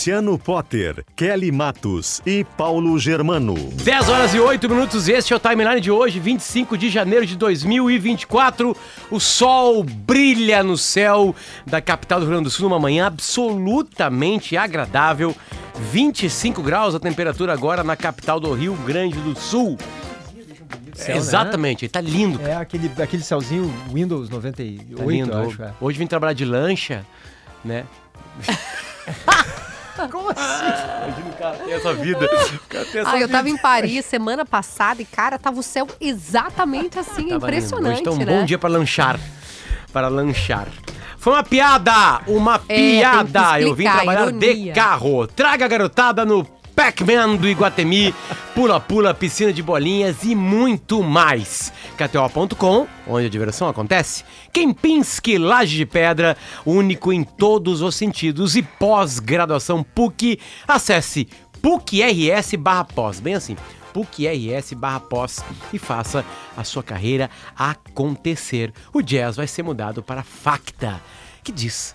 Luciano Potter, Kelly Matos e Paulo Germano. 10 horas e 8 minutos, este é o timeline de hoje, 25 de janeiro de 2024. O sol brilha no céu da capital do Rio Grande do Sul numa manhã absolutamente agradável. 25 graus a temperatura agora na capital do Rio Grande do Sul. Céu, Exatamente, ele tá lindo. Né? É aquele, aquele céuzinho Windows 98, tá lindo. Acho, é. Hoje vim trabalhar de lancha, né? Como assim? Imagina o cara ter essa vida. Ter essa ah, eu tava em Paris semana passada e, cara, tava o céu exatamente assim, tava impressionante. Hoje tá um né? bom dia para lanchar. Para lanchar. Foi uma piada! Uma é, piada! eu vim trabalhar de carro. Traga a garotada no Pac-Man do Iguatemi, pula-pula, piscina de bolinhas e muito mais. KTO.com, onde a diversão acontece. Kempinski Laje de Pedra, único em todos os sentidos. E pós-graduação PUC, acesse PUC-RS barra pós, bem assim. PUC-RS barra pós e faça a sua carreira acontecer. O jazz vai ser mudado para Facta, que diz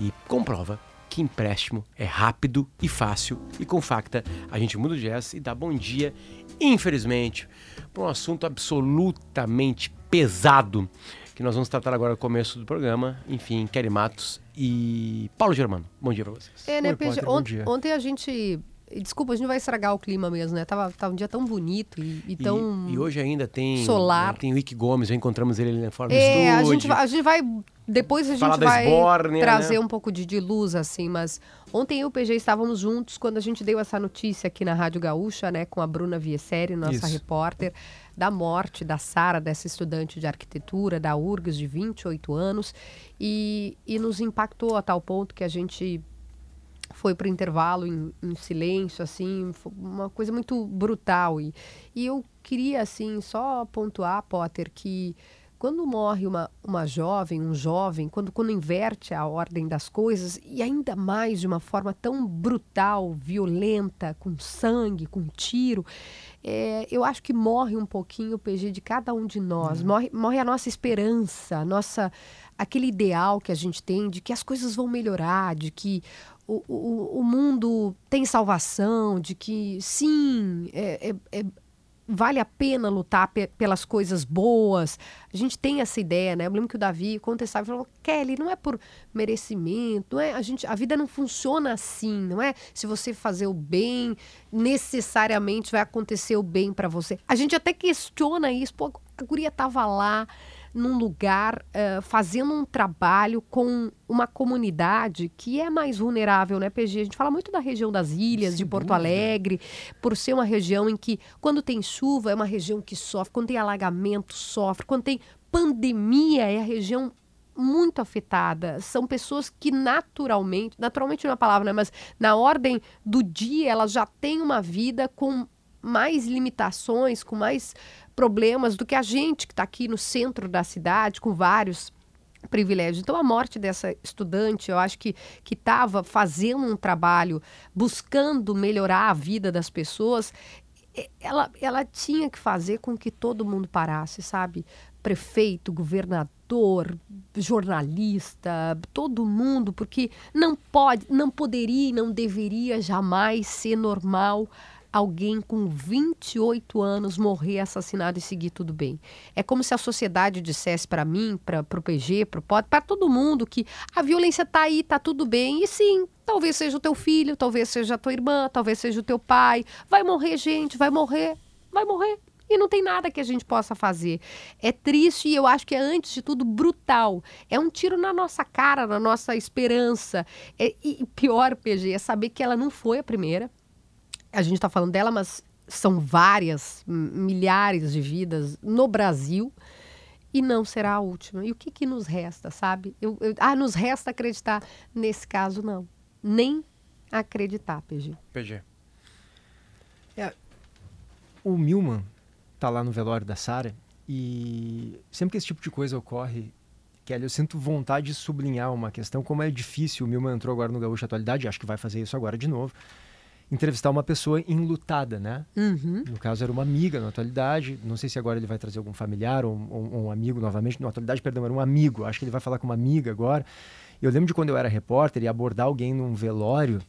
e comprova que empréstimo é rápido e fácil e com Facta a gente muda o jazz e dá bom dia, infelizmente, para um assunto absolutamente pesado que nós vamos tratar agora no começo do programa. Enfim, Kelly Matos e Paulo Germano. Bom dia para vocês. É, né, Oi, Potter, ontem, ontem a gente Desculpa, a gente não vai estragar o clima mesmo, né? Tava, tava um dia tão bonito e, e tão. E, e, hoje ainda tem. Solar. Né, tem o Ike Gomes, já encontramos ele na forma é, do estúdio. A gente, vai, a gente vai. Depois a gente vai esbórnia, trazer né? um pouco de, de, luz, assim, mas ontem eu e o PG estávamos juntos quando a gente deu essa notícia aqui na Rádio Gaúcha, né, com a Bruna Viesseri, nossa Isso. repórter, da morte da Sara, dessa estudante de arquitetura da URGS de 28 anos, e, e nos impactou a tal ponto que a gente foi para intervalo em, em, silêncio, assim, uma coisa muito brutal. E, e eu queria, assim, só pontuar, Potter, que quando morre uma, uma jovem, um jovem, quando, quando inverte a ordem das coisas, e ainda mais de uma forma tão brutal, violenta, com sangue, com tiro, é, eu acho que morre um pouquinho o PG de cada um de nós, uhum. morre, morre a nossa esperança, a nossa aquele ideal que a gente tem de que as coisas vão melhorar, de que o, o, o mundo tem salvação, de que sim, é, é, é, vale a pena lutar pe pelas coisas boas. A gente tem essa ideia, né? Eu lembro que o Davi contestava e falou: Kelly, não é por merecimento, não é? A, gente, a vida não funciona assim, não é? Se você fazer o bem, necessariamente vai acontecer o bem para você. A gente até questiona isso, pô, a guria tava lá num lugar uh, fazendo um trabalho com uma comunidade que é mais vulnerável, né, PG? A gente fala muito da região das ilhas, Sem de Porto dúvida. Alegre, por ser uma região em que, quando tem chuva, é uma região que sofre, quando tem alagamento, sofre, quando tem pandemia, é a região muito afetada. São pessoas que naturalmente, naturalmente não é uma palavra, né, mas na ordem do dia, elas já têm uma vida com mais limitações, com mais problemas do que a gente que está aqui no centro da cidade, com vários privilégios. Então, a morte dessa estudante, eu acho que estava fazendo um trabalho buscando melhorar a vida das pessoas, ela, ela tinha que fazer com que todo mundo parasse, sabe? Prefeito, governador, jornalista, todo mundo, porque não pode, não poderia e não deveria jamais ser normal alguém com 28 anos morrer assassinado e seguir tudo bem. É como se a sociedade dissesse para mim, para o PG, para o para todo mundo que a violência está aí, está tudo bem. E sim, talvez seja o teu filho, talvez seja a tua irmã, talvez seja o teu pai. Vai morrer gente, vai morrer, vai morrer. e não tem nada que a gente possa fazer. É triste e eu acho que é, antes de tudo, brutal. É um tiro na nossa cara, na nossa esperança. É, e pior, PG, é saber que ela não foi a primeira. A gente está falando dela, mas são várias, milhares de vidas no Brasil e não será a última. E o que, que nos resta, sabe? Eu, eu, ah, nos resta acreditar. Nesse caso, não. Nem acreditar, PG. PG. É, o Milman tá lá no velório da Sara e sempre que esse tipo de coisa ocorre, Kelly, eu sinto vontade de sublinhar uma questão, como é difícil, o Milman entrou agora no Gaúcho Atualidade, acho que vai fazer isso agora de novo, entrevistar uma pessoa enlutada, né? Uhum. No caso era uma amiga na atualidade, não sei se agora ele vai trazer algum familiar ou, ou, ou um amigo novamente, na atualidade, perdão, era um amigo, acho que ele vai falar com uma amiga agora. Eu lembro de quando eu era repórter e abordar alguém num velório,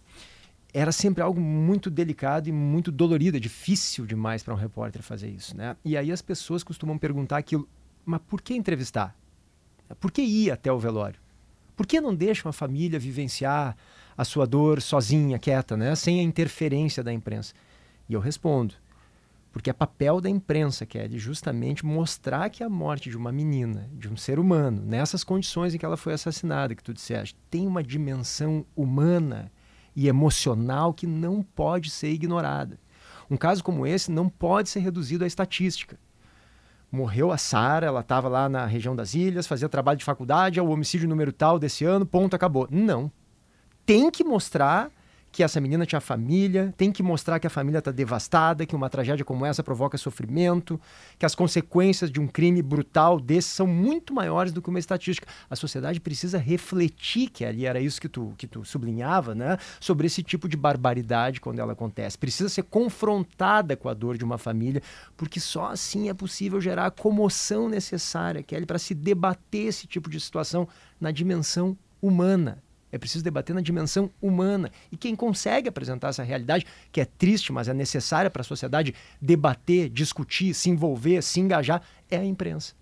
era sempre algo muito delicado e muito dolorido, é difícil demais para um repórter fazer isso, né? E aí as pessoas costumam perguntar aquilo, mas por que entrevistar? Por que ir até o velório? Por que não deixa uma família vivenciar a sua dor sozinha, quieta, né? sem a interferência da imprensa? E eu respondo, porque é papel da imprensa, que é de justamente mostrar que a morte de uma menina, de um ser humano, nessas condições em que ela foi assassinada, que tu disseste, tem uma dimensão humana e emocional que não pode ser ignorada. Um caso como esse não pode ser reduzido à estatística. Morreu a Sara, ela estava lá na região das ilhas, fazia trabalho de faculdade, é o homicídio número tal desse ano, ponto, acabou. Não. Tem que mostrar que essa menina tinha família, tem que mostrar que a família está devastada, que uma tragédia como essa provoca sofrimento, que as consequências de um crime brutal desse são muito maiores do que uma estatística. A sociedade precisa refletir, que ali era isso que tu, que tu sublinhava, né? sobre esse tipo de barbaridade quando ela acontece. Precisa ser confrontada com a dor de uma família, porque só assim é possível gerar a comoção necessária, Kelly, para se debater esse tipo de situação na dimensão humana. É preciso debater na dimensão humana. E quem consegue apresentar essa realidade, que é triste, mas é necessária para a sociedade debater, discutir, se envolver, se engajar, é a imprensa.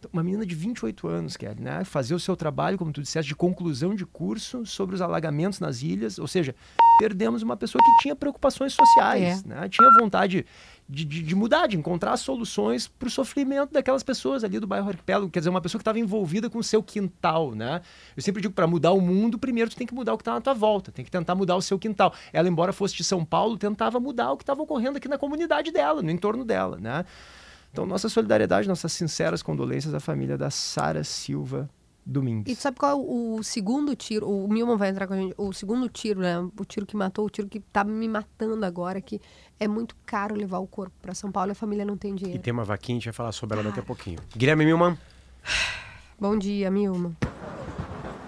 Então, uma menina de 28 anos, Kelly, né, fazer o seu trabalho, como tu disseste, de conclusão de curso sobre os alagamentos nas ilhas, ou seja, perdemos uma pessoa que tinha preocupações sociais, é. né, tinha vontade de, de, de, mudar, de encontrar soluções para o sofrimento daquelas pessoas ali do bairro Arquipélago. Quer dizer, uma pessoa que estava envolvida com o seu quintal, né? Eu sempre digo, para mudar o mundo, primeiro tu tem que mudar o que está na tua volta, tem que tentar mudar o seu quintal. Ela, embora fosse de São Paulo, tentava mudar o que estava ocorrendo aqui na comunidade dela, no entorno dela, né? Então, nossa solidariedade, nossas sinceras condolências à família da Sara Silva Domingues. E tu sabe qual é o segundo tiro? O Milman vai entrar com a gente. O segundo tiro, né? O tiro que matou, o tiro que tá me matando agora, que é muito caro levar o corpo para São Paulo e a família não tem dinheiro. E tem uma vaquinha, a gente vai falar sobre ela daqui a pouquinho. Guilherme Milman. Bom dia, Milman.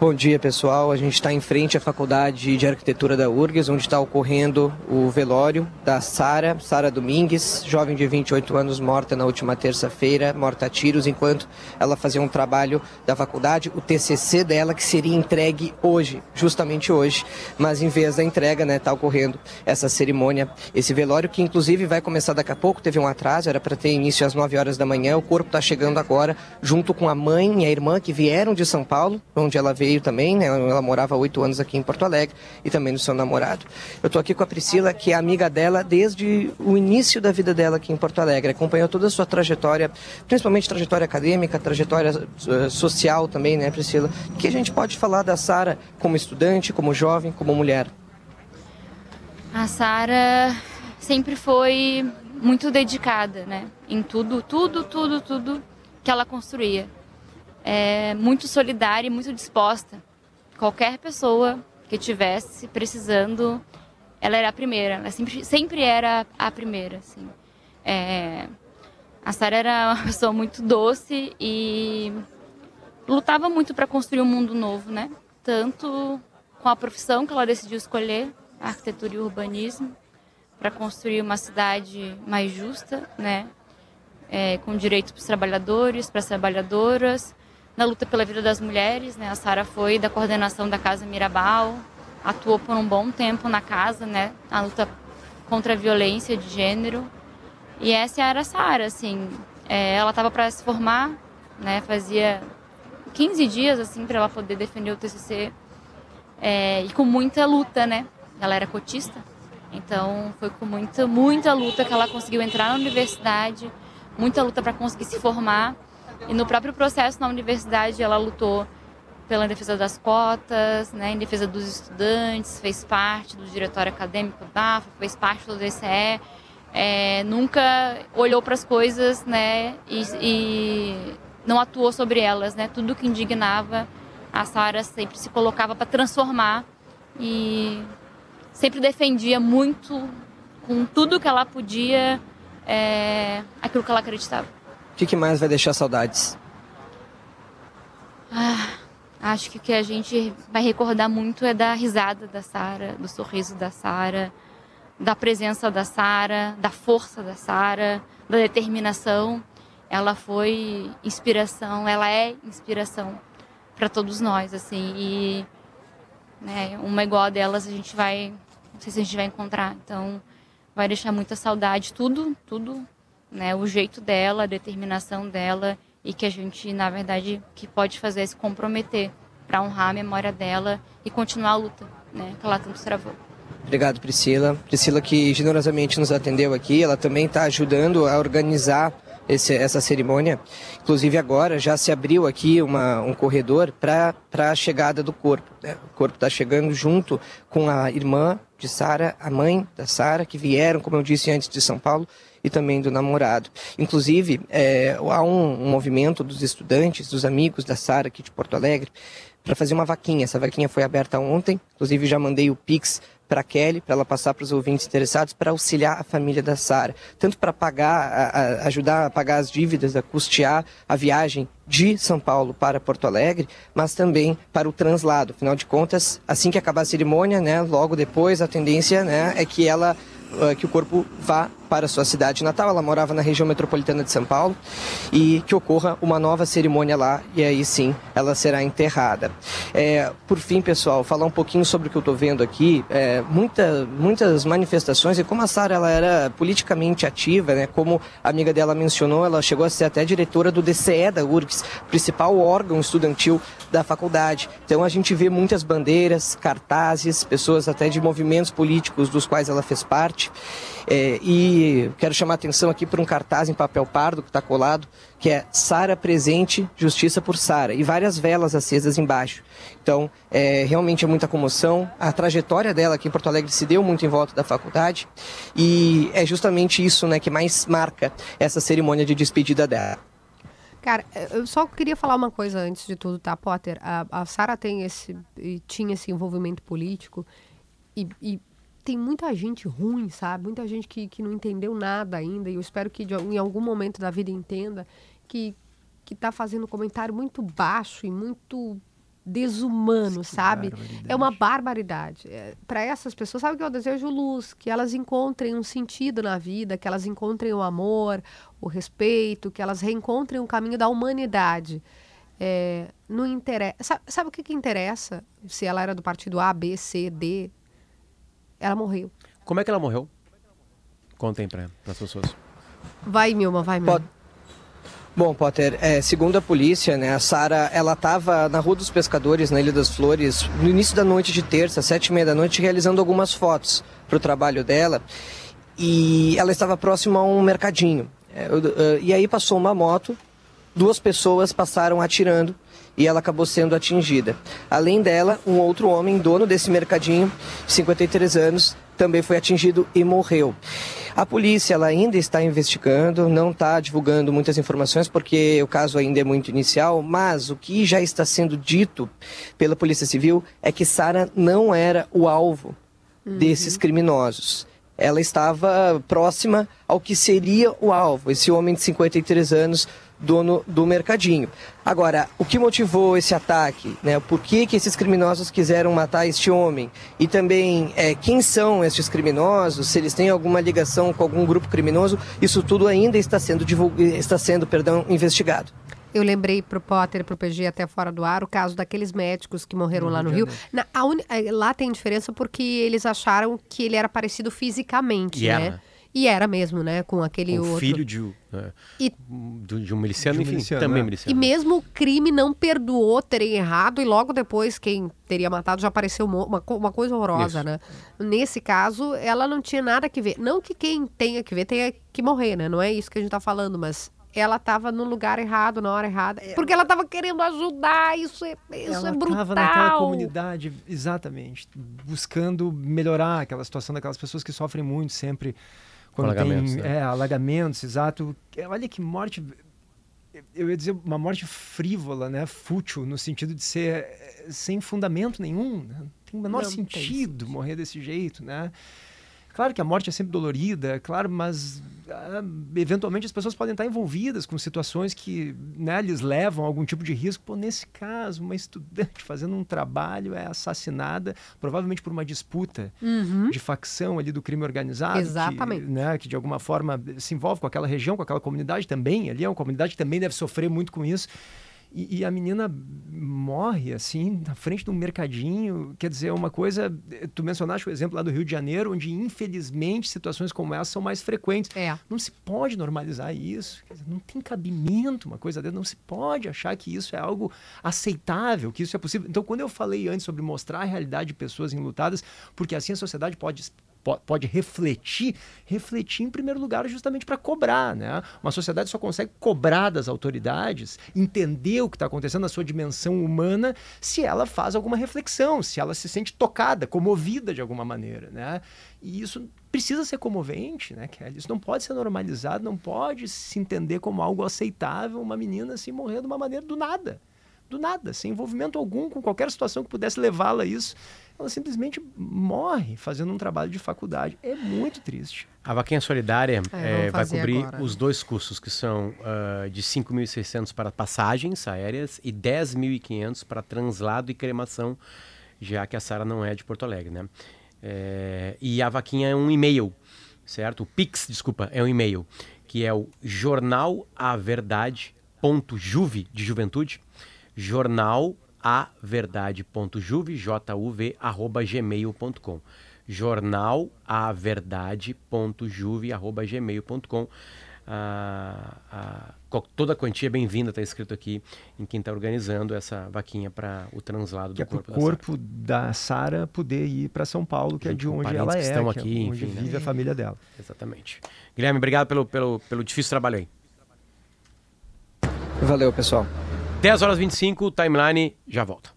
Bom dia, pessoal. A gente está em frente à Faculdade de Arquitetura da URGS, onde está ocorrendo o velório da Sara, Sara Domingues, jovem de 28 anos, morta na última terça-feira, morta a tiros, enquanto ela fazia um trabalho da faculdade, o TCC dela, que seria entregue hoje, justamente hoje. Mas em vez da entrega, né, está ocorrendo essa cerimônia, esse velório, que inclusive vai começar daqui a pouco, teve um atraso, era para ter início às 9 horas da manhã, o corpo está chegando agora, junto com a mãe e a irmã que vieram de São Paulo, onde ela veio veio também, né? Ela morava oito anos aqui em Porto Alegre e também no seu namorado. Eu estou aqui com a Priscila, que é amiga dela desde o início da vida dela aqui em Porto Alegre. Acompanhou toda a sua trajetória, principalmente trajetória acadêmica, trajetória uh, social também, né, Priscila? O que a gente pode falar da Sara como estudante, como jovem, como mulher? A Sara sempre foi muito dedicada, né? Em tudo, tudo, tudo, tudo que ela construía é, muito solidária e muito disposta. Qualquer pessoa que tivesse precisando, ela era a primeira. Ela sempre, sempre era a primeira, assim. É, a Sara era uma pessoa muito doce e lutava muito para construir um mundo novo, né? Tanto com a profissão que ela decidiu escolher, arquitetura e urbanismo, para construir uma cidade mais justa, né? É, com direitos para os trabalhadores, para as trabalhadoras, na luta pela vida das mulheres. Né? A Sara foi da coordenação da Casa Mirabal, atuou por um bom tempo na casa, né? na luta contra a violência de gênero. E essa era a Sara, assim. É, ela estava para se formar, né? fazia 15 dias assim para ela poder defender o TCC é, e com muita luta, né? Ela era cotista, então foi com muita, muita luta que ela conseguiu entrar na universidade, muita luta para conseguir se formar. E no próprio processo na universidade, ela lutou pela defesa das cotas, né, em defesa dos estudantes, fez parte do diretório acadêmico da AFA, fez parte do DCE, é, nunca olhou para as coisas né, e, e, não atuou sobre elas. Né, tudo que indignava, a Sara sempre se colocava para transformar e sempre defendia muito, com tudo que ela podia, é, aquilo que ela acreditava. O que, que mais vai deixar saudades? Ah, acho que o que a gente vai recordar muito é da risada da Sara, do sorriso da Sara, da presença da Sara, da força da Sara, da determinação. Ela foi inspiração, ela é inspiração para todos nós, assim. E né, uma igual a delas a gente vai, não sei se a gente vai encontrar. Então, vai deixar muita saudade, tudo, tudo, né, o jeito dela, a determinação dela e que a gente, na verdade, que pode fazer é se comprometer para honrar a memória dela e continuar a luta, né, que ela tanto travou. Obrigado, Priscila. Priscila que generosamente nos atendeu aqui, ela também está ajudando a organizar esse, essa cerimônia. Inclusive agora já se abriu aqui uma, um corredor para a chegada do corpo. Né? O corpo está chegando junto com a irmã de Sara, a mãe da Sara, que vieram, como eu disse antes, de São Paulo e também do namorado. Inclusive, é, há um, um, movimento dos estudantes, dos amigos da Sara aqui de Porto Alegre, para fazer uma vaquinha. Essa vaquinha foi aberta ontem, inclusive já mandei o Pix para Kelly, para ela passar para os ouvintes interessados, para auxiliar a família da Sara, tanto para pagar, a, a, ajudar a pagar as dívidas, a custear a viagem de São Paulo para Porto Alegre, mas também para o translado. Afinal de contas, assim que acabar a cerimônia, né, logo depois a tendência, né, é que ela uh, que o corpo vá para sua cidade natal. Ela morava na região metropolitana de São Paulo e que ocorra uma nova cerimônia lá e aí sim ela será enterrada. É, por fim, pessoal, falar um pouquinho sobre o que eu estou vendo aqui. É, muita, muitas manifestações e como a Sara ela era politicamente ativa, né? Como a amiga dela mencionou, ela chegou a ser até diretora do DCE da URGS, principal órgão estudantil da faculdade. Então a gente vê muitas bandeiras, cartazes, pessoas até de movimentos políticos dos quais ela fez parte. É, e quero chamar a atenção aqui para um cartaz em papel pardo que está colado, que é Sara presente, justiça por Sara, e várias velas acesas embaixo. Então, é, realmente é muita comoção. A trajetória dela aqui em Porto Alegre se deu muito em volta da faculdade, e é justamente isso né, que mais marca essa cerimônia de despedida dela. Cara, eu só queria falar uma coisa antes de tudo, tá, Potter? A, a Sara tem esse, tinha esse envolvimento político e, e tem muita gente ruim, sabe? Muita gente que, que não entendeu nada ainda. E eu espero que de, em algum momento da vida entenda que que está fazendo um comentário muito baixo e muito desumano, sabe? É uma barbaridade. É, Para essas pessoas, sabe o que eu desejo luz? Que elas encontrem um sentido na vida, que elas encontrem o amor, o respeito, que elas reencontrem o caminho da humanidade. É, não interessa. Sabe, sabe, o que, que interessa? Se ela era do partido A, B, C, D, ela morreu. Como é que ela morreu? Contem para as pessoas. Vai, Milma, vai, Milma. Bom, Potter, é, segundo a polícia, né, a Sara, ela estava na Rua dos Pescadores, na Ilha das Flores, no início da noite de terça, sete e meia da noite, realizando algumas fotos para o trabalho dela. E ela estava próxima a um mercadinho. É, uh, e aí passou uma moto, duas pessoas passaram atirando e ela acabou sendo atingida. Além dela, um outro homem, dono desse mercadinho, 53 anos, também foi atingido e morreu. A polícia ela ainda está investigando, não está divulgando muitas informações porque o caso ainda é muito inicial, mas o que já está sendo dito pela Polícia Civil é que Sara não era o alvo uhum. desses criminosos. Ela estava próxima ao que seria o alvo, esse homem de 53 anos dono do mercadinho. Agora, o que motivou esse ataque? Né? Por que, que esses criminosos quiseram matar este homem? E também, é, quem são esses criminosos? Se eles têm alguma ligação com algum grupo criminoso? Isso tudo ainda está sendo, divulg... está sendo perdão, investigado. Eu lembrei para o Potter, para o PG até fora do ar, o caso daqueles médicos que morreram no lá no Rio. Na, un... É, lá tem diferença porque eles acharam que ele era parecido fisicamente, né? E era mesmo, né? Com aquele o outro. filho de, é, e, de um miliciano, de um enfim, miliciano, também é. miliciano. E mesmo o crime não perdoou terem errado e logo depois quem teria matado já apareceu uma, uma coisa horrorosa, Isso. né? Nesse caso, ela não tinha nada que ver. Não que quem tenha que ver tenha que morrer, né? Não é isso que a gente tá falando, mas ela estava no lugar errado, na hora errada. É. Porque ela estava querendo ajudar, isso é, isso ela é brutal. Ela estava naquela comunidade, exatamente, buscando melhorar aquela situação daquelas pessoas que sofrem muito sempre quando alagamentos, tem né? é, alagamentos, exato. Olha que morte. Eu ia dizer uma morte frívola, né? Fútil, no sentido de ser eh, sem fundamento nenhum. Né? Tem o menor sentido morrer desse jeito, né? Claro que a morte é sempre dolorida, claro, mas ah, eventualmente as pessoas podem estar envolvidas com situações que né, lhes levam a algum tipo de risco. Pô, nesse caso, uma estudante fazendo um trabalho é assassinada, provavelmente por uma disputa uhum. de facção ali do crime organizado. Exatamente. Que, né, que de alguma forma se envolve com aquela região, com aquela comunidade também. Ali é uma comunidade que também deve sofrer muito com isso. E, e, a menina morre assim na frente de um mercadinho. Quer dizer, uma coisa. Tu mencionaste o exemplo lá do Rio de Janeiro, onde infelizmente situações como essa são mais frequentes. É. Não se pode normalizar isso. Dizer, não tem cabimento uma coisa dessa. Não se pode achar que isso é algo aceitável, que isso é possível. Então, quando eu falei antes sobre mostrar a realidade de pessoas enlutadas, porque assim a sociedade pode pode refletir, refletir em primeiro lugar justamente para cobrar, né? Uma sociedade só consegue cobrar das autoridades, entender o que está acontecendo na sua dimensão humana, se ela faz alguma reflexão, se ela se sente tocada, comovida de alguma maneira, né? E isso precisa ser comovente, né, Kelly? Isso não pode ser normalizado, não pode se entender como algo aceitável uma menina assim morrer de uma maneira do nada. Do nada, sem envolvimento algum com qualquer situação que pudesse levá-la a isso ela simplesmente morre fazendo um trabalho de faculdade. É muito triste. A Vaquinha Solidária é, é, vai cobrir agora. os dois custos, que são uh, de 5.600 para passagens aéreas e 10.500 para translado e cremação, já que a Sara não é de Porto Alegre, né? É, e a Vaquinha é um e-mail, certo? O Pix, desculpa, é um e-mail, que é o jornalaverdade.juve, de juventude, jornal averdade.juve, arroba gmail.com jornal arroba gmail.com ah, ah, toda a quantia é bem-vinda, está escrito aqui em quem está organizando essa vaquinha para o translado que do corpo é o corpo da Sara poder ir para São Paulo, que é de onde ela é, estão aqui, é onde enfim, né? vive né? a família dela. Exatamente. Guilherme, obrigado pelo, pelo, pelo difícil trabalho aí. Valeu, pessoal. 10 horas 25, timeline já volta.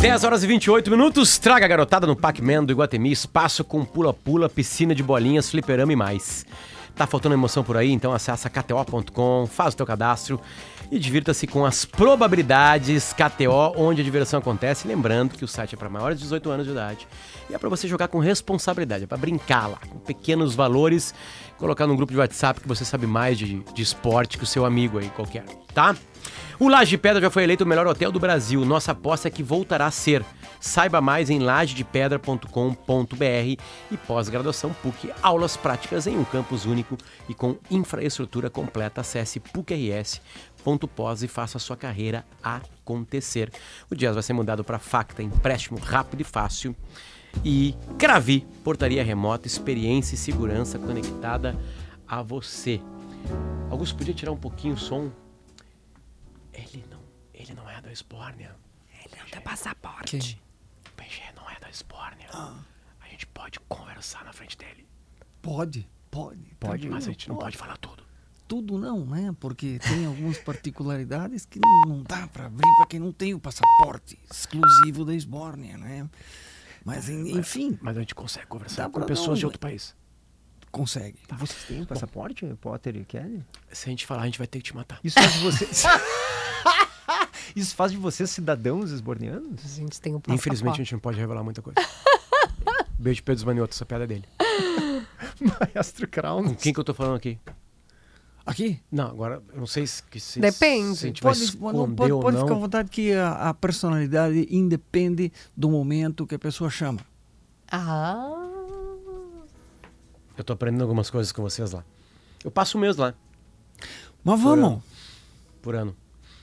10 horas e 28 minutos. Traga a garotada no Pac-Man do Iguatemi. Espaço com pula-pula, piscina de bolinhas, fliperama e mais. Tá faltando emoção por aí? Então acessa kto.com, faz o teu cadastro e divirta-se com as probabilidades KTO, onde a diversão acontece. Lembrando que o site é para maiores de 18 anos de idade e é para você jogar com responsabilidade, é para brincar lá, com pequenos valores colocar num grupo de WhatsApp que você sabe mais de, de esporte que o seu amigo aí qualquer, tá? O Laje de Pedra já foi eleito o melhor hotel do Brasil. Nossa aposta é que voltará a ser. Saiba mais em lajedepedra.com.br e pós-graduação PUC. Aulas práticas em um campus único e com infraestrutura completa. Acesse pucrs.pós e faça a sua carreira acontecer. O Jazz vai ser mudado para Facta, empréstimo rápido e fácil e Cravi, portaria remota, experiência e segurança conectada a você. Augusto, podia tirar um pouquinho o som? Ele não, ele não é da Esbórnia. Ele não tem passaporte. Quem? O PG não é da Esbórnia. Ah. A gente pode conversar na frente dele. Pode, pode. Pode, mas a gente não pode falar tudo. Tudo não, né? Porque tem algumas particularidades que não, não dá para abrir para quem não tem o passaporte exclusivo da Esbórnia, né? Mas, enfim. Mas a gente consegue conversar com pessoas de outro país. Consegue. Tá. Vocês têm um passaporte, Bom, Potter e Kelly? Se a gente falar, a gente vai ter que te matar. Isso faz de vocês. Isso faz de vocês cidadãos esbornianos? A gente tem um passaporte. Infelizmente a gente não pode revelar muita coisa. Beijo, Pedro Zmanioto, essa piada é dele. Maestro Crown. Com quem que eu tô falando aqui? Aqui? Não, agora eu não sei se, se Depende. Se a gente pode, vai esconder pode, pode ficar à vontade que a, a, personalidade independe do momento que a pessoa chama. Ah. Eu tô aprendendo algumas coisas com vocês lá. Eu passo um mês lá. Mas vamos. Por ano.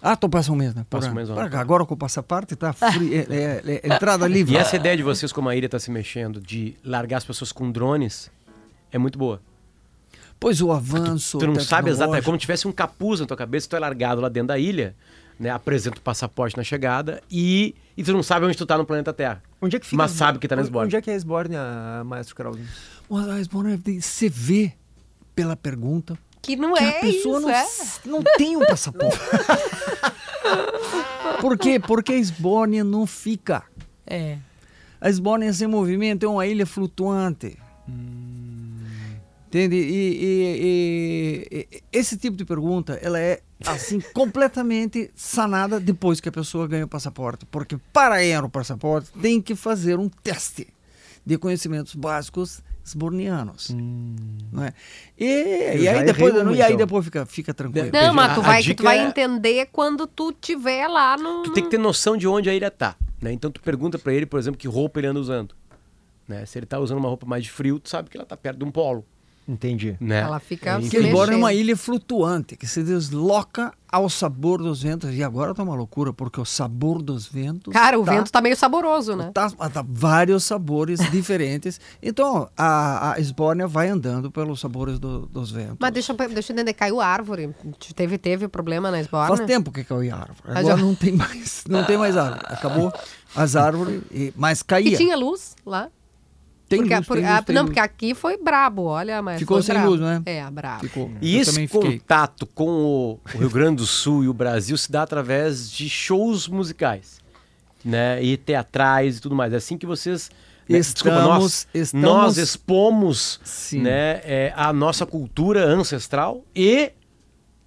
Ah, tu passa um mês, né? Passa um mês. Agora com o passaporte tá free, é, é, é, entrada livre. E essa ideia de vocês, como a ilha está se mexendo, de largar as pessoas com drones, é muito boa. Pois o avanço. Tu, tu não sabe exatamente, é como tivesse um capuz na tua cabeça, tu é largado lá dentro da ilha, né? Apresenta o passaporte na chegada e, e tu não sabe onde tu tá no planeta Terra. Onde é que fica? Mas sabe que tá na Esbórnia. Onde é que é a Esbórnia, Maestro Carolzinho? A Esbórnia, você vê pela pergunta que não que é a pessoa isso, não, é? não tem um passaporte. Por quê? Porque a Esbórnia não fica. É. A Esbórnia sem movimento é uma ilha flutuante. Hum. Entende? E, e, e, e, esse tipo de pergunta, ela é assim completamente sanada depois que a pessoa ganha o passaporte, porque para ganhar o passaporte tem que fazer um teste de conhecimentos básicos esbornianos. Hum. Não é? E, e aí depois, não, e aí então. depois fica, fica tranquilo. Não, mas tu vai, tu vai é... entender quando tu tiver lá no. Tu tem que ter noção de onde a ilha tá. Né? Então tu pergunta para ele, por exemplo, que roupa ele anda usando. Né? Se ele tá usando uma roupa mais de frio, tu sabe que ela tá perto de um polo. Entendi. Né? Ela fica. Que embora é uma ilha flutuante, que se desloca ao sabor dos ventos. E agora tá uma loucura, porque o sabor dos ventos. Cara, o tá, vento tá meio saboroso, né? Tá, tá vários sabores diferentes. Então, a, a Esbórnia vai andando pelos sabores do, dos ventos. Mas deixa, deixa eu entender, caiu árvore. Teve, teve problema na Esbórnia? Faz tempo que caiu árvore. Agora já... não tem mais. Não tem mais árvore. Acabou as árvores, e, mas caía. E tinha luz lá? Tem porque, luz, por, tem a, luz, tem não, luz. porque aqui foi brabo, olha, mas. Ficou sem brabo. luz, né? É, brabo. Ficou. E Eu esse contato com o, o Rio Grande do Sul e o Brasil se dá através de shows musicais, né? E teatrais e tudo mais. É assim que vocês. Né? Estamos, Desculpa, nós, estamos... nós expomos né, é, a nossa cultura ancestral e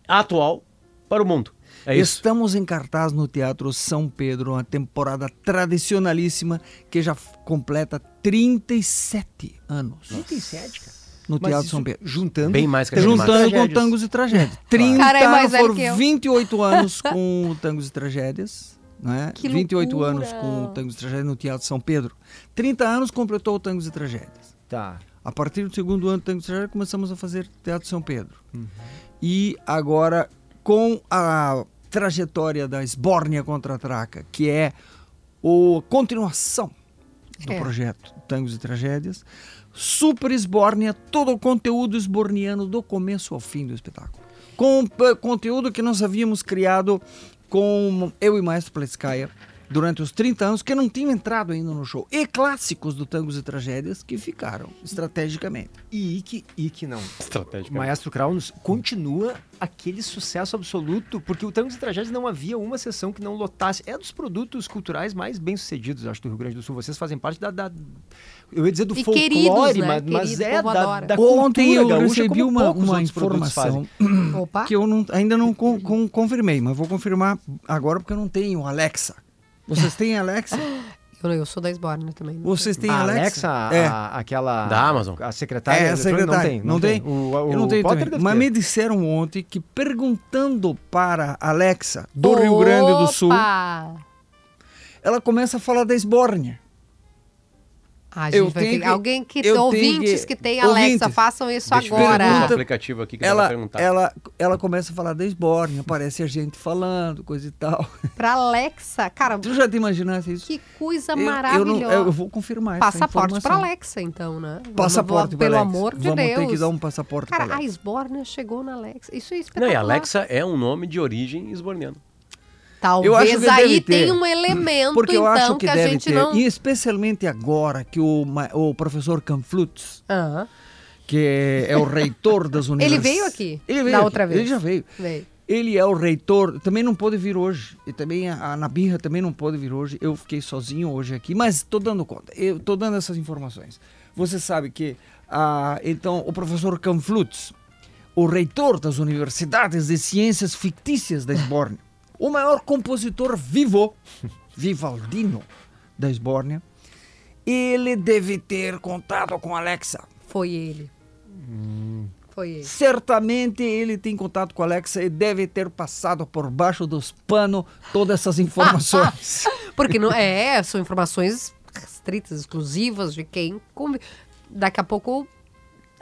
atual para o mundo. É Estamos em cartaz no Teatro São Pedro, uma temporada tradicionalíssima que já completa 37 anos. 37, cara? No Mas Teatro São Pedro. Juntando, Bem mais que juntando com Tangos e Tragédias. 30 Cara, é mais eu. 28 anos com Tangos e Tragédias. Né? Que 28 loucura. anos com Tangos e Tragédias no Teatro São Pedro. 30 anos completou o Tangos e Tragédias. Tá. A partir do segundo ano do Tangos e Tragédias começamos a fazer Teatro São Pedro. Uhum. E agora com a trajetória da Esbórnia contra a Traca, que é a continuação do é. projeto Tangos e Tragédias. Super Esbórnia, todo o conteúdo esborniano do começo ao fim do espetáculo. Com uh, conteúdo que nós havíamos criado com eu e Maestro Pleskaia durante os 30 anos que não tinham entrado ainda no show. E clássicos do Tangos e Tragédias que ficaram estrategicamente. E que, e que não. Estrategicamente. Maestro Krauns continua aquele sucesso absoluto, porque o Tangos e Tragédias não havia uma sessão que não lotasse. É dos produtos culturais mais bem-sucedidos, acho, do Rio Grande do Sul. Vocês fazem parte da... da eu ia dizer do e folclore, queridos, né? mas, mas Querido, é da, da Ontem eu gaúcha, recebi uma, uma informação que eu não, ainda não con, con, confirmei, mas vou confirmar agora porque eu não tenho Alexa. Vocês têm Alexa? Eu, eu sou da Esbórnia também. Vocês têm a Alexa? Alexa, é. a, aquela... Da Amazon. A secretária? É, a secretária. Não tem. Não, não tem? tem. O, o, eu não tenho Potter também. Mas ter. me disseram ontem que perguntando para Alexa do Rio Grande do Sul, ela começa a falar da Esbórnia. Ah, eu tenho que, alguém que ouvintes que, que tem Alexa, ouvintes, façam isso deixa agora. Pergunta, aplicativo aqui que ela, ela perguntar. Ela, ela começa a falar da Esbórnia, aparece a gente falando, coisa e tal. Pra Alexa, cara. Tu já te imaginasse isso? Que coisa eu, maravilhosa. Eu, não, eu, vou confirmar Passaporte pra Alexa, então, né? Passaporte Pelo Alexa. amor de Vamos Deus. ter que dar um passaporte Cara, a. Esbórnia chegou na Alexa. Isso é espetacular. Não, e Alexa é um nome de origem esborniano. Talvez aí tenha um elemento, Porque eu então, acho que, que a deve ter. não... E especialmente agora que o, o professor Canflutz, Aham. que é o reitor das Ele universidades... veio aqui, Ele veio da aqui. outra vez. Ele já veio. Veio. Ele é o reitor, também não pôde vir hoje. E também a Ana Birra também não pôde vir hoje. Eu fiquei sozinho hoje aqui, mas estou dando conta. Eu estou dando essas informações. Você sabe que, ah, então, o professor Canflutz, o reitor das universidades de ciências fictícias da Esbórnia, o maior compositor vivo, Vivaldino, da Esbórnia, ele deve ter contato com Alexa. Foi ele. Foi ele. Certamente ele tem contato com Alexa e deve ter passado por baixo dos panos todas essas informações. Porque não é, são informações restritas, exclusivas de quem. Daqui a pouco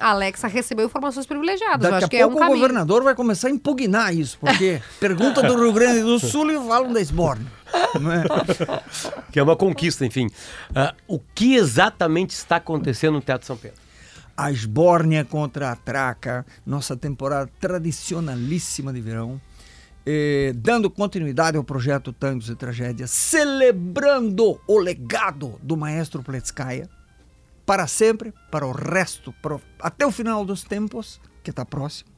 A Alexa recebeu informações privilegiadas. Daqui Eu acho a que pouco é um o governador vai começar a impugnar isso, porque pergunta do Rio Grande do Sul e falam da Sborne. É? Que é uma conquista, enfim. Uh, o que exatamente está acontecendo no Teatro São Pedro? A Esbórnia contra a Traca, nossa temporada tradicionalíssima de verão. Eh, dando continuidade ao projeto Tangos e Tragédias, celebrando o legado do maestro Pletskaya para sempre, para o resto, para, até o final dos tempos, que está próximo.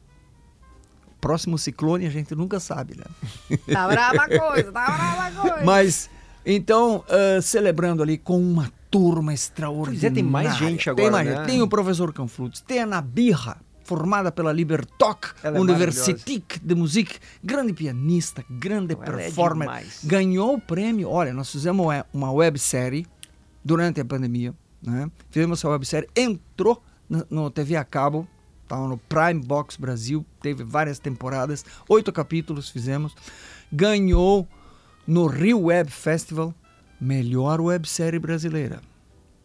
Próximo ciclone a gente nunca sabe, né? Tá brava a coisa, tá brava coisa. Mas, então, uh, celebrando ali com uma turma extraordinária. Pois é, tem mais gente agora, tem, mais, né? tem o professor Canflutes, tem a Nabirra, formada pela Libertoc é Universität de Musik, grande pianista, grande Ela é performer, é ganhou o prêmio. Olha, nós fizemos uma websérie durante a pandemia, né? Fizemos essa websérie, entrou no, no TV a cabo, estava no Prime Box Brasil, teve várias temporadas, oito capítulos fizemos, ganhou no Rio Web Festival melhor websérie brasileira,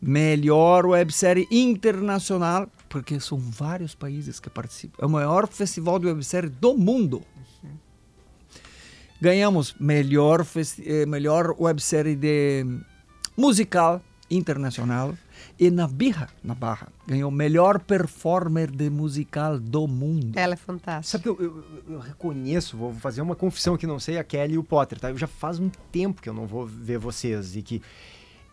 melhor websérie internacional, porque são vários países que participam. É o maior festival de websérie do mundo. Ganhamos melhor, eh, melhor websérie de musical internacional e na Birra, na Barra, ganhou melhor performer de musical do mundo. Ela é fantástica. Sabe que eu, eu, eu, reconheço, vou fazer uma confissão que não sei, a Kelly e o Potter, tá? Eu já faz um tempo que eu não vou ver vocês e que...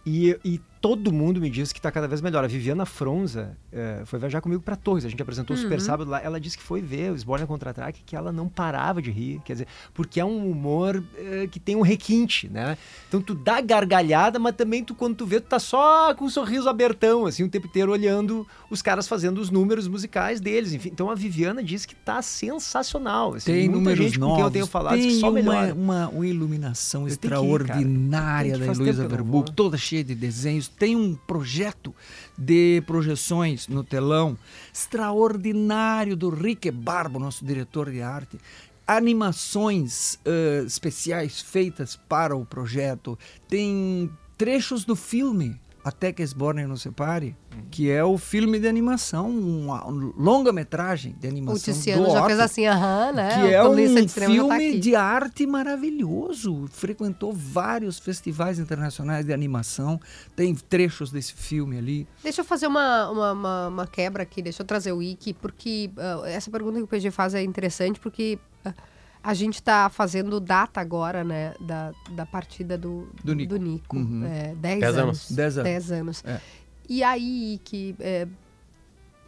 E, e todo mundo me diz que está cada vez melhor. A Viviana Fronza é, foi viajar comigo para Torres. A gente apresentou o Super uhum. Sábado lá. Ela disse que foi ver o Sborne Contra-Ataque, que ela não parava de rir. Quer dizer, porque é um humor é, que tem um requinte, né? Então tu dá gargalhada, mas também tu, quando tu vê, tu tá só com um sorriso abertão, assim, o tempo inteiro olhando os caras fazendo os números musicais deles. Enfim, então a Viviana disse que tá sensacional. Assim, tem números gente novos, com quem eu tenho falado tem que só uma, uma, uma, iluminação extraordinária da Heloísa Verbuck, toda cheia de desenhos tem um projeto de projeções no telão extraordinário do Rick Barbo, nosso diretor de arte. Animações uh, especiais feitas para o projeto. Tem trechos do filme até que Esborne nos separe, uhum. que é o filme de animação, uma longa-metragem de animação. O Tiziano já Otto, fez assim, aham, né? Que é um de filme tá de arte maravilhoso. Frequentou vários festivais internacionais de animação. Tem trechos desse filme ali. Deixa eu fazer uma, uma, uma, uma quebra aqui, deixa eu trazer o Wiki, porque uh, essa pergunta que o PG faz é interessante, porque. Uh, a gente está fazendo data agora, né, da, da partida do, do Nico. Do Nico. Uhum. É, dez, dez anos. anos. Dez anos. Dez anos. É. E aí que é,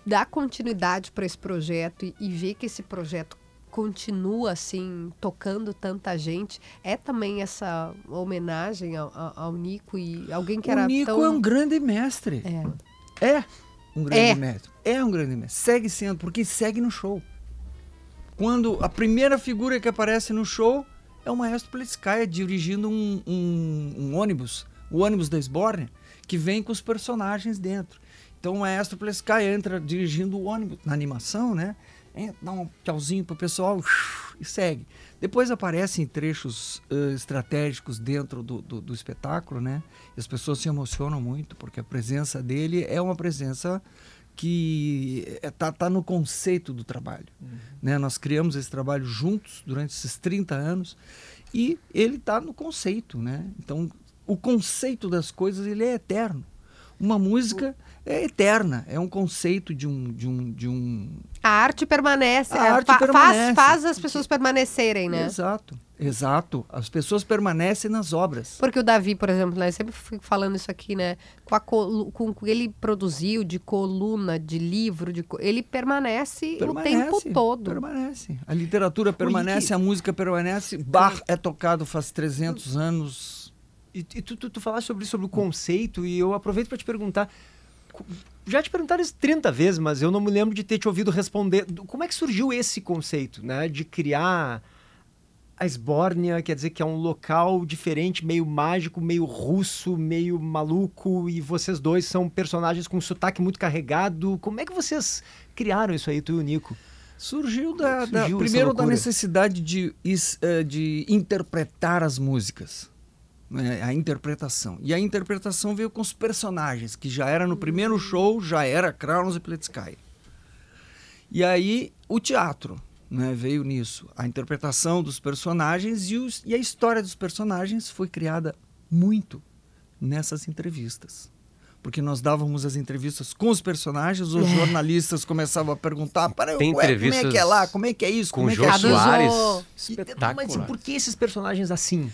dá continuidade para esse projeto e, e ver que esse projeto continua assim tocando tanta gente é também essa homenagem ao, ao Nico e alguém que o era Nico tão... é um grande mestre é é um grande é. mestre é um grande mestre segue sendo porque segue no show quando a primeira figura que aparece no show é o maestro Pletskaya dirigindo um, um, um, ônibus, o ônibus da Sborne, que vem com os personagens dentro. Então o maestro Pletskaya entra dirigindo o ônibus na animação, né? dá um tchauzinho pro pessoal e segue. Depois aparecem trechos uh, estratégicos dentro do, do, do, espetáculo, né? E as pessoas se emocionam muito porque a presença dele é uma presença que está é, tá no conceito do trabalho. Uhum. Né? Nós criamos esse trabalho juntos durante esses 30 anos e ele está no conceito. Né? Então, o conceito das coisas ele é eterno. Uma música é eterna, é um conceito de um, de um, de um... A arte permanece, a arte fa permanece. Faz, faz as pessoas permanecerem, né? Exato. Exato. As pessoas permanecem nas obras. Porque o Davi, por exemplo, né, sempre fico falando isso aqui, né? Com, a com o que ele produziu de coluna, de livro, de, ele permanece, permanece, o tempo todo. Permanece. A literatura permanece, a música permanece. Bar é tocado faz 300 anos. E, e tu, tu, tu falaste sobre, sobre o conceito e eu aproveito para te perguntar. Já te perguntaram isso 30 vezes, mas eu não me lembro de ter te ouvido responder. Como é que surgiu esse conceito, né? De criar a Esbórnia quer dizer que é um local diferente, meio mágico, meio russo, meio maluco, e vocês dois são personagens com sotaque muito carregado. Como é que vocês criaram isso aí, tu e o Nico? Surgiu, da, Surgiu da primeiro da necessidade de, eh, de interpretar as músicas. Né? A interpretação. E a interpretação veio com os personagens, que já era no primeiro show, já era Kraunos e Pletskaya. E aí o teatro né, veio nisso. A interpretação dos personagens e, os, e a história dos personagens foi criada muito nessas entrevistas porque nós dávamos as entrevistas com os personagens, os é. jornalistas começavam a perguntar para Tem ué, como é que é lá, como é que é isso, com como é que é Soares, Mas por que esses personagens assim?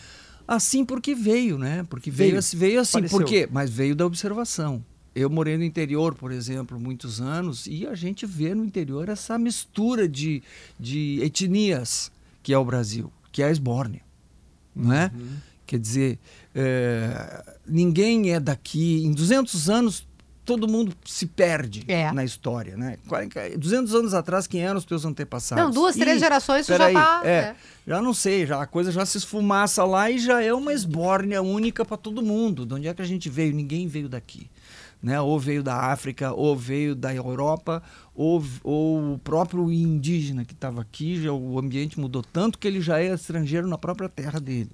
Assim porque veio, né? Porque veio, veio, veio assim, Pareceu. por quê? Mas veio da observação. Eu morei no interior, por exemplo, muitos anos, e a gente vê no interior essa mistura de, de etnias que é o Brasil, que é a esbórnia, não é? Uhum. Quer dizer, é, ninguém é daqui. Em 200 anos, todo mundo se perde é. na história, né? 200 anos atrás, quem eram os teus antepassados? Não, duas, três e, gerações, isso já aí, tá... É, é, já não sei, já a coisa já se esfumaça lá e já é uma esbórnia única para todo mundo. De onde é que a gente veio? Ninguém veio daqui. Né? Ou veio da África, ou veio da Europa, ou, ou o próprio indígena que estava aqui, já, o ambiente mudou tanto que ele já é estrangeiro na própria terra dele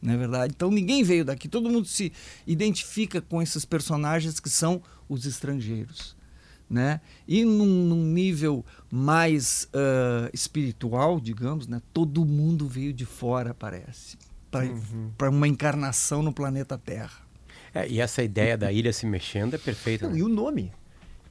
não é verdade? Então ninguém veio daqui, todo mundo se identifica com esses personagens que são os estrangeiros. Né? E num, num nível mais uh, espiritual, digamos, né? todo mundo veio de fora, parece, para uhum. uma encarnação no planeta Terra. É, e essa ideia da ilha se mexendo é perfeita. Não, né? E o nome?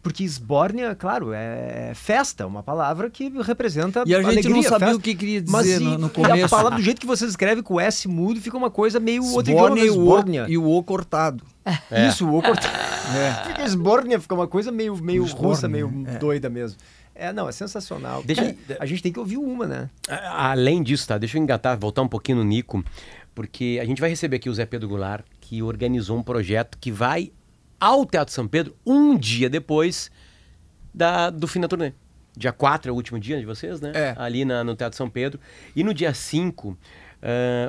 Porque esbórnia, claro, é festa, uma palavra que representa E a gente alegria, não sabia festa. o que queria dizer Mas, no, no começo. a palavra do jeito que você escreve com S mudo fica uma coisa meio outro idioma, e o, e o O cortado. É. Isso, o O cortado. É. Fica esbórnia, fica uma coisa meio, meio russa, meio é. doida mesmo. É, não, é sensacional. Deixa, a gente tem que ouvir uma, né? Além disso, tá? Deixa eu engatar, voltar um pouquinho no Nico, porque a gente vai receber aqui o Zé Pedro Goulart, que organizou um projeto que vai ao Teatro São Pedro um dia depois da, do fim da turnê. Dia 4 é o último dia de vocês, né? É. Ali na, no Teatro São Pedro. E no dia 5, uh,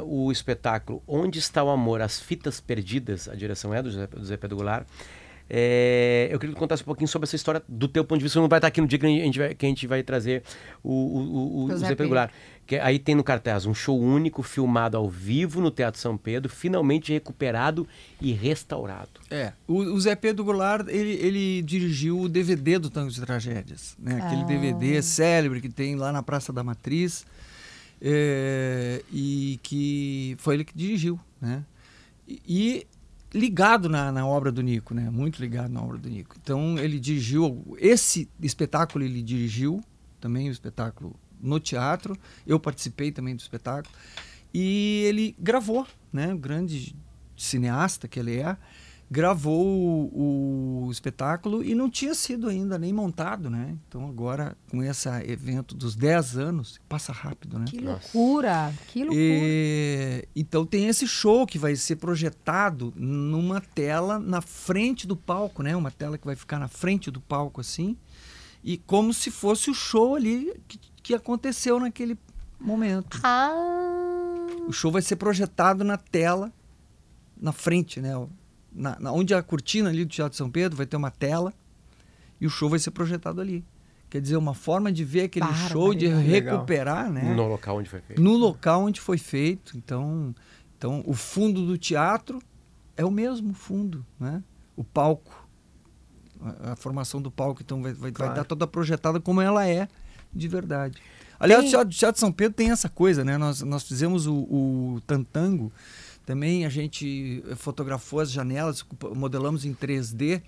o espetáculo Onde Está o Amor? As Fitas Perdidas, a direção é do José, do Zé Pedro Goulart. É, eu queria que contasse um pouquinho sobre essa história do teu ponto de vista. Não vai estar aqui no dia que a gente vai, que a gente vai trazer o, o, o, o Zé Pedro Goulart. Que aí tem no cartaz um show único, filmado ao vivo no Teatro São Pedro, finalmente recuperado e restaurado. É, o, o Zé Pedro Goulart, ele, ele dirigiu o DVD do Tango de Tragédias, né? Aquele ah. DVD célebre que tem lá na Praça da Matriz, é, e que foi ele que dirigiu, né? E, e ligado na, na, obra do Nico, né? Muito ligado na obra do Nico. Então ele dirigiu esse espetáculo, ele dirigiu também o espetáculo no teatro. Eu participei também do espetáculo. E ele gravou, né? O grande cineasta que ele é, gravou o, o, espetáculo e não tinha sido ainda nem montado, né? Então agora, com esse evento dos 10 anos, passa rápido, né? Que loucura! Que loucura! E, então tem esse show que vai ser projetado numa tela na frente do palco, né? Uma tela que vai ficar na frente do palco, assim. E como se fosse o show ali que que aconteceu naquele momento. Ah. O show vai ser projetado na tela, na frente, né? Na, na, onde a cortina ali do Teatro São Pedro vai ter uma tela e o show vai ser projetado ali. Quer dizer, uma forma de ver aquele show, de recuperar, né? No local onde foi feito. No local onde foi feito. Então, então o fundo do teatro é o mesmo fundo, né? O palco, a, a formação do palco, então vai, vai, claro. vai dar toda projetada como ela é de verdade. Aliás, tem... o Teatro, Teatro São Pedro tem essa coisa, né? Nós, nós fizemos o, o Tantango, também a gente fotografou as janelas, modelamos em 3D.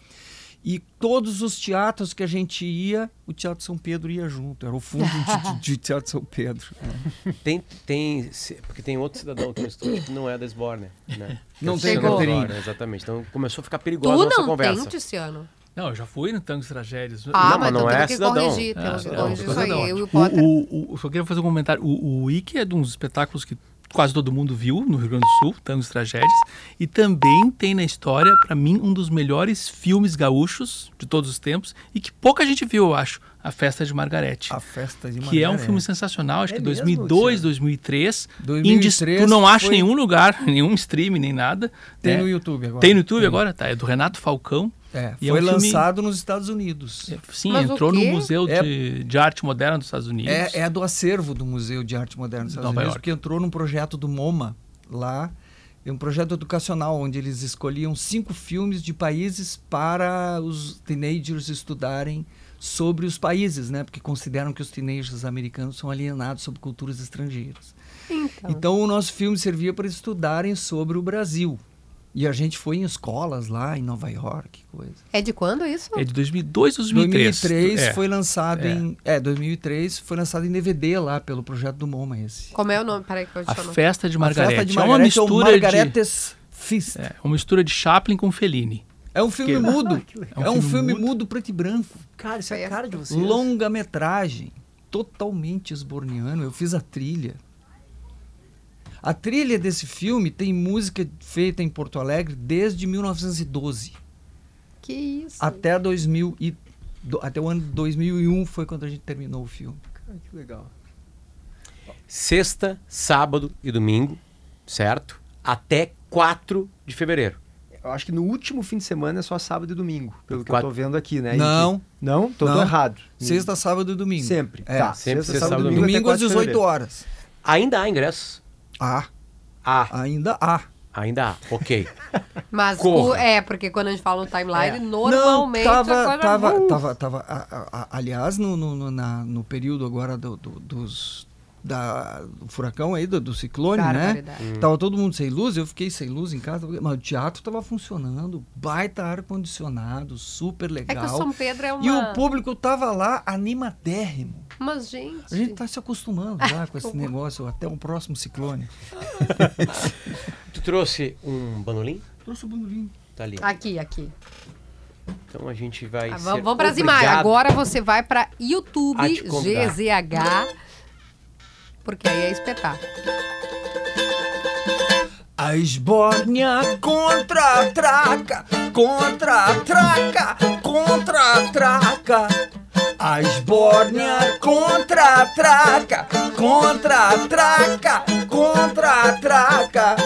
E todos os teatros que a gente ia, o Teatro São Pedro ia junto. Era o fundo de, de, de Teatro São Pedro. É. Tem, tem, porque tem outro cidadão aqui no estúdio que não é da Esborne, né? Não tem carteirinha. Exatamente. Então começou a ficar perigosa a nossa conversa. Tu não tem, Ticiano? Não, eu já fui no Tango Tragédias. Ah, não, mas não é que cidadão. corrigir, corrigir isso aí, eu e o Potter. O, o, só queria fazer um comentário. O, o Ike é de uns espetáculos que quase todo mundo viu no Rio Grande do Sul, Tangos Tragédias, e também tem na história, para mim, um dos melhores filmes gaúchos de todos os tempos e que pouca gente viu, eu acho, A Festa de Margarete. A Festa de Margarete. Que é um filme sensacional, acho é que 2002, 2003. 2003 tu não acha em nenhum lugar, nenhum stream, nem nada. Tem né? no YouTube agora. Tem no YouTube tem. agora, tá? É do Renato Falcão. É, foi é um lançado filme... nos Estados Unidos. É, sim, Mas entrou no Museu é... de, de, Arte Moderna dos Estados Unidos. É, é do acervo do Museu de Arte Moderna dos Estados Nova Unidos, York. porque entrou num projeto do MoMA lá. É um projeto educacional onde eles escolhiam cinco filmes de países para os teenagers estudarem sobre os países, né? Porque consideram que os teenagers americanos são alienados sobre culturas estrangeiras. Então, então o nosso filme servia para estudarem sobre o Brasil. E a gente foi em escolas lá em Nova York, coisa. É de quando isso? É de 2002 ou 2003? 2003 é. foi lançado é. em... É, 2003 foi lançado em DVD lá pelo Projeto do MoMA esse. Como é o nome? Peraí que eu A Festa de Margarete. A Festa de Margarete é uma mistura Margaretes de... Fist. É, uma mistura de Chaplin com Fellini. É um filme que... mudo. é um, é um filme, filme mudo. mudo preto e branco. Cara, isso é cara de vocês. Longa-metragem. Totalmente esborniano. Eu fiz a trilha. A trilha desse filme tem música feita em Porto Alegre desde 1912. Que isso? Até 2000 e, até o ano 2001 foi quando a gente terminou o filme. Cara, que legal. Sexta, sábado e domingo, certo? Até 4 de fevereiro. Eu acho que no último fim de semana é só sábado e domingo, pelo que Quatro... eu tô vendo aqui, né? Não. Não? Tô, não. errado. Sexta, sábado e domingo. Sempre. É. Tá. Sempre, sexta, sábado e domingo. Domingo às 18 horas. Ainda há ingressos? Há. Há. Ainda há. Ainda há, ok. Mas o, é, porque quando a gente fala no timeline, é. normalmente Não, tava, a tava, uh. tava, tava, a, a, aliás, no, no, na, no período agora do, do, dos, da, do furacão aí, do, do ciclone, né? Hum. Tava todo mundo sem luz, eu fiquei sem luz em casa, mas o teatro tava funcionando, baita ar-condicionado, super legal. É que o São Pedro é uma... E o público tava lá animadérrimo. Mas, gente... A gente tá se acostumando já com esse negócio, até um próximo ciclone. tu trouxe um bandolim? Trouxe o um bandolim. Tá ali. Aqui, aqui. Então a gente vai. Ah, vamos vamos para as imagens. Agora você vai para YouTube GZH porque aí é espetáculo. A esbórnia contra-traca, contra-traca, contra-traca. A esbórnia contra-traca, contra-traca, contra-traca.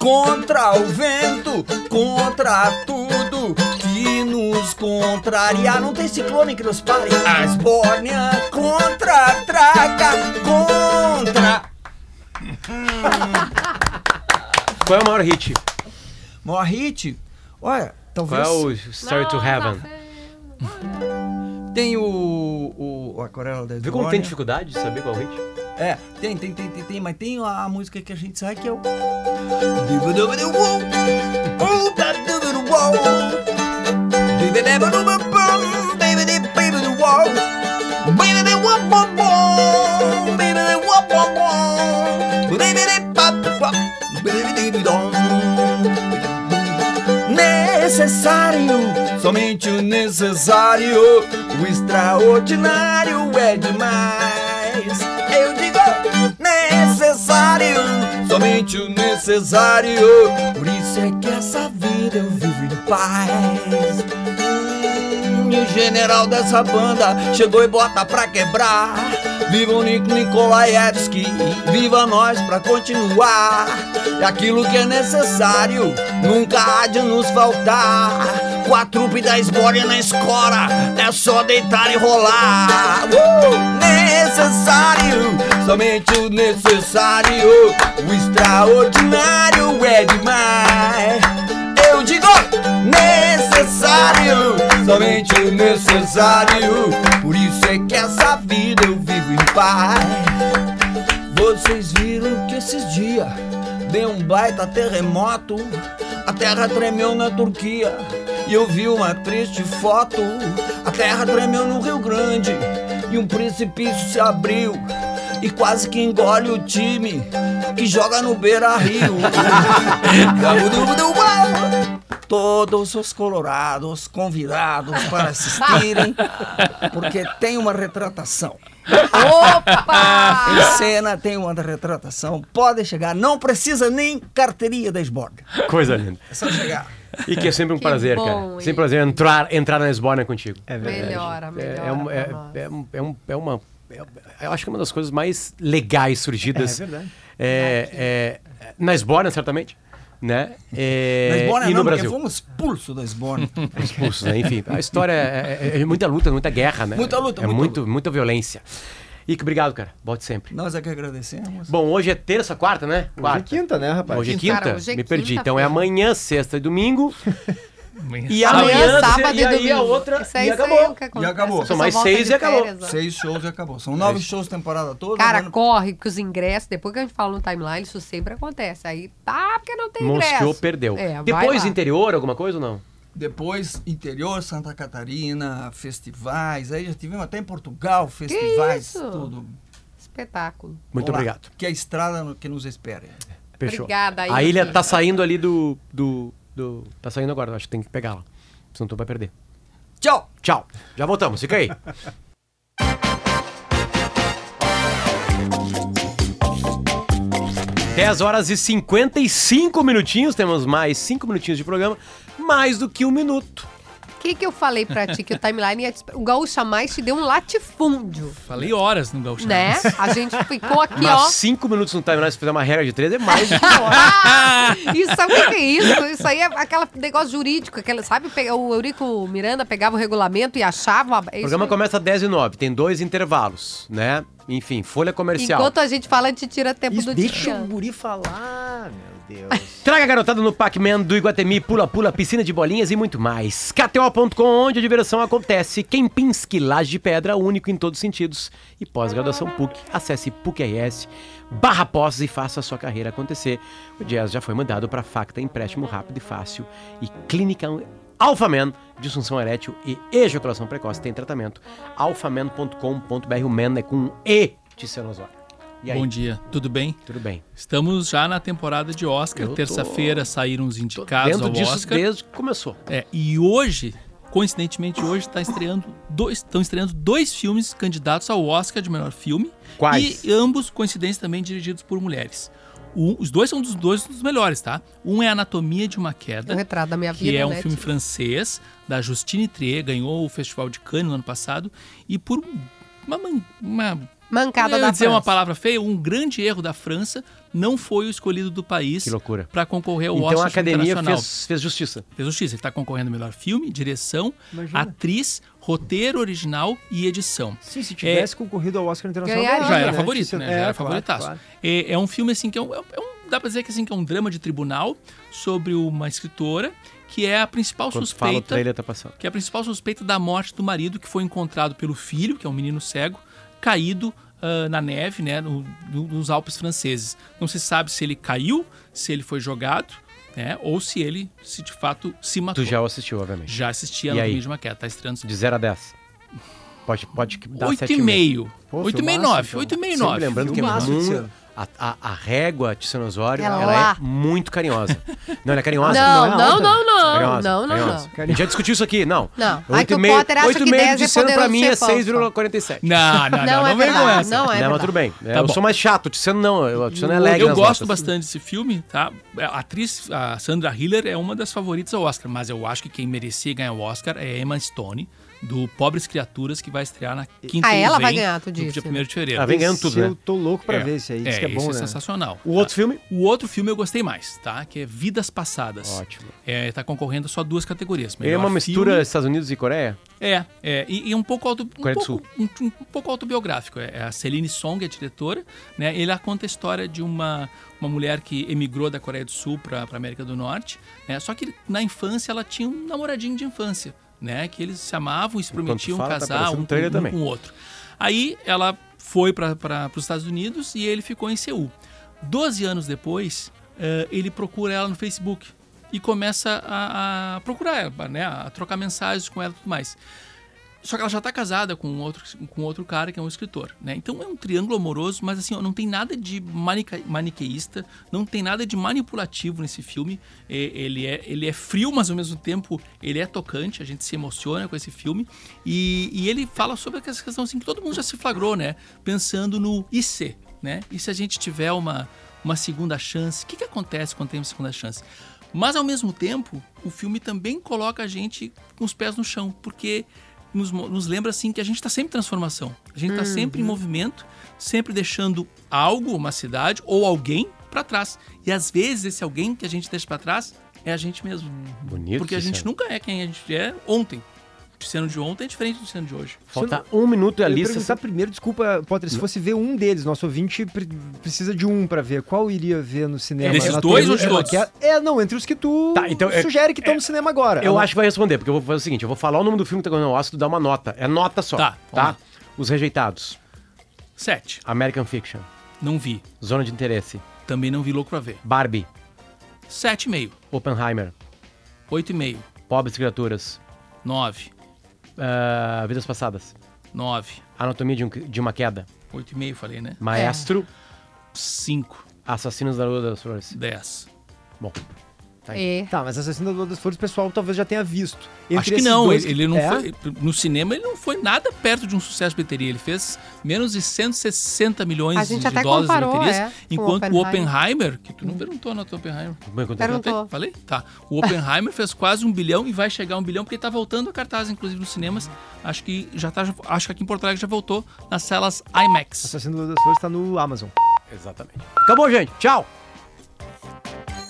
Contra o vento, contra tudo que nos contraria. Não tem ciclone que nos pare. A esbórnia contra-traca, contra. Qual é o maior hit? Maior hit? Olha, talvez. Qual é o Story to Heaven? Tem o, o Aquarela da Viu como tem dificuldade de saber qual é o hit? É, tem, tem, tem, tem, tem, mas tem a, a música que a gente sabe que é o. Necessário, somente o necessário, o extraordinário é demais. Eu digo necessário, somente o necessário, por isso é que essa vida eu vivo em paz. Hum, e o general dessa banda chegou e bota pra quebrar. Viva o Nick Nikolaevski, viva nós pra continuar. E aquilo que é necessário nunca há de nos faltar. Com a trupe da esbórnia na escola, é só deitar e rolar. Uh! Necessário, somente o necessário. O extraordinário é demais. Eu digo necessário, somente o necessário. Por isso é que essa vida eu vivo em paz. Vocês viram que esses dias deu um baita terremoto, a terra tremeu na Turquia e eu vi uma triste foto. A terra tremeu no Rio Grande e um precipício se abriu e quase que engole o time que joga no Beira Rio. Todos os colorados convidados para assistirem, porque tem uma retratação. Opa! Em cena tem uma retratação. Pode chegar, não precisa nem carteirinha da esborga. Coisa linda. É só chegar. E que é sempre um que prazer, cara. Sempre um prazer entrar, entrar na esborna contigo. É verdade. Melhora, melhora. É, é, um, é, é, um, é uma. É, eu acho que é uma das coisas mais legais surgidas. É verdade. É, é, na esborna, certamente né? É, e não, no Brasil. fomos expulsos da Esborna. expulsos, né? Enfim, a história é, é, é, muita luta, muita guerra, né? Muita luta, é muita, muito, luta. muita violência. Ike, obrigado, cara. Volte sempre. Nós é que agradecemos. Bom, hoje é terça, quarta, né? Quarta. Hoje é quinta, né, rapaz? Hoje é quinta? Cara, hoje é Me perdi. Então é amanhã, sexta e domingo. E amanhã, sábado e, aí a outra isso aí, e acabou. e acabou. São mais seis e acabou. Férias, seis shows e acabou. São nove é shows temporada toda. Cara, mano. corre que os ingressos, depois que a gente fala no timeline, isso sempre acontece. Aí tá, porque não tem ingresso. Mostrou, perdeu. É, depois interior, alguma coisa ou não? Depois, interior, Santa Catarina, festivais. Aí já tivemos até em Portugal, festivais, tudo. Espetáculo. Muito Olá, obrigado. Que é a estrada que nos espere. Fechou. Obrigada. A ilha tá saindo ali do, do, do... Tá saindo agora, acho que tem que pegá-la. Senão tu vai perder. Tchau. Tchau. Já voltamos, fica aí. Dez horas e 55 minutinhos, temos mais cinco minutinhos de programa, mais do que um minuto que, que eu falei pra ti que o timeline ia. O Gaúcha Mais te deu um latifúndio. Falei horas no Gaúcha Né? A gente ficou aqui, Mas ó. cinco minutos no timeline, se fizer uma regra de três, é mais que hora. isso sabe o que é isso? Isso aí é aquele negócio jurídico. Aquele, sabe, o Eurico Miranda pegava o regulamento e achava. É o programa começa às 10 e 9, tem dois intervalos, né? Enfim, folha comercial. Enquanto a gente fala, a gente tira tempo isso, do dia. Deixa o guri falar, meu. Deus. Traga a garotada no Pac-Man do Iguatemi, pula-pula, piscina de bolinhas e muito mais. KTO.com, onde a diversão acontece. Kempinski, laje de pedra, único em todos os sentidos. E pós-graduação PUC, acesse PUC-RS, barra pós e faça a sua carreira acontecer. O Jazz já foi mandado para Facta, empréstimo rápido e fácil. E Clínica Alphaman, disfunção erétil e ejaculação precoce tem tratamento. alphaman.com.br, o man é com E de Cenosório. Bom dia, tudo bem? Tudo bem. Estamos já na temporada de Oscar. Terça-feira saíram os indicados dentro ao disso Oscar. desde que começou. É, e hoje, coincidentemente, hoje está estreando dois, estão estreando dois filmes candidatos ao Oscar de melhor filme. Quais? E ambos, coincidentes, também dirigidos por mulheres. os dois são dos dois dos melhores, tá? Um é Anatomia de uma Queda. O retrato da minha vida. Que é um né, filme francês, da Justine Trier, ganhou o Festival de Cannes no ano passado. E por uma, uma Mancada eu da dizer França. uma palavra feia, um grande erro da França não foi o escolhido do país para concorrer ao então, Oscar Então a academia fez, fez, justiça. Fez justiça. Ele está concorrendo melhor filme, direção, Imagina. atriz, roteiro original e edição. Sim, se tivesse é, concorrido ao Oscar Internacional, Ganharia, já era né? favorito, né? É, já era claro, favoritaço. Claro. É, é, um filme assim que é um, é um, dá para dizer que assim que é um drama de tribunal sobre uma escritora que é a principal Quando suspeita. Fala, o tá passando. Que é a principal suspeita da morte do marido que foi encontrado pelo filho, que é um menino cego, caído uh, na neve, né, no, no, nos Alpes franceses. Não se sabe se ele caiu, se ele foi jogado, né, ou se ele, se de fato, se matou. Tu já assistiu, obviamente. Já assisti a Anatomia de uma Queda, tá estreando. De 0 a 10. Pode, pode dar 8,5. 8,5, 9. 8,5, 9. Lembrando que é muito a, a, a régua Tiziano ela, ela é muito carinhosa. Não, ela é carinhosa? Não, não, não, não. Carinhosa, não, não, não. A gente já discutiu isso aqui, não. Não. Aí que o Potter acha que 10 é poderoso pra mim é 6,47. Não, não, não. Não, vem com essa. Não, é não mas tudo bem. Tá eu sou mais chato. O Tiziano não. O Tiziano é alegre Eu gosto bastante desse filme, tá? A atriz, a Sandra Hiller, é uma das favoritas ao Oscar, mas eu acho que quem merecia ganhar o Oscar é Emma Stone do Pobres Criaturas, que vai estrear na quinta Ah, ela vai ganhar, tu disse. dia 1 de fevereiro. Ela vem ganhando tudo, né? Eu tô louco pra é, ver esse aí, isso é, que é bom, é né? sensacional. O outro filme? O outro filme eu gostei mais, tá? Que é Vidas Passadas. Ótimo. É, tá concorrendo só duas categorias. Melhor é uma mistura filme, Estados Unidos e Coreia? É, é e, e um pouco auto, um Coreia pouco, do Sul. Um, um, pouco autobiográfico. É, a Celine Song, a diretora, né? Ele conta a história de uma uma mulher que emigrou da Coreia do Sul para a América do Norte, né? Só que na infância ela tinha um namoradinho de infância né? Que eles se amavam e se prometiam fala, tá casar tá um, um, um com o outro. Aí ela foi para os Estados Unidos e ele ficou em Seul. Doze anos depois, uh, ele procura ela no Facebook e começa a, a procurar ela, né? A trocar mensagens com ela e tudo mais. Só que ela já está casada com outro, com outro cara que é um escritor, né? Então é um triângulo amoroso, mas assim, ó, não tem nada de maniqueísta, não tem nada de manipulativo nesse filme. ele, é, ele é frio, mas ao mesmo tempo ele é tocante, a gente se emociona com esse filme. E, e ele fala sobre essa questão assim, que todo mundo já se flagrou, né? Pensando no se, né? E se a gente tiver uma, uma segunda chance? O que, que acontece quando tem uma segunda chance? Mas ao mesmo tempo, o filme também coloca a gente com os pés no chão, porque nos, nos lembra assim que a gente está sempre em transformação. A gente está uhum. sempre em movimento, sempre deixando algo, uma cidade ou alguém para trás. E às vezes esse alguém que a gente deixa para trás é a gente mesmo. Bonito. Porque a gente nunca é quem a gente é ontem. Luciano de ontem é diferente do Luciano de hoje. Falta um minuto e a lista. perguntar primeiro, desculpa, Potter, se fosse ver um deles, nosso ouvinte pre- precisa de um pra ver. Qual iria ver no cinema? Desses Na dois ou de todos? É, é, não, entre os que tu Tá, então, é- sugere que estão no cinema agora. Eu Ah, acho que vai responder, porque eu vou fazer o seguinte: eu vou falar o nome do filme que tá ganhando o Oscar e tu dá uma nota. É nota só. Tá, tá? Os Rejeitados. Sete. American Fiction. Não vi. Zona de Interesse. Também não vi louco pra ver. Barbie. Sete e meio. Oppenheimer. Oito e meio. Pobres Criaturas. Nove. Ah, Vidas Passadas. Nove. Anatomia de, um- de uma Queda. Oito e meio, falei, né? Maestro. Cinco. Assassinos da Lua das Flores. Dez. Bom. Tá É. Tá, mas Assassino da Lua das Flores, o pessoal talvez já tenha visto. Entre Acho que não, dois ele, ele não é? foi. No cinema ele não foi nada perto de um sucesso de bilheteria. Ele fez menos de 160 milhões A gente de até dólares comparou, de bilheterias. é, enquanto o Oppenheimer. Oppenheimer, que tu não perguntou na tua Oppenheimer. Bem, Perguntou. Falei? Tá. O Oppenheimer fez quase um bilhão e vai chegar a um bilhão porque tá voltando a cartaz, inclusive, nos cinemas. Acho que já tá. Acho que aqui em Porto Alegre já voltou nas celas IMAX. Assassino das Flores tá no Amazon. Exatamente. Acabou, gente. Tchau.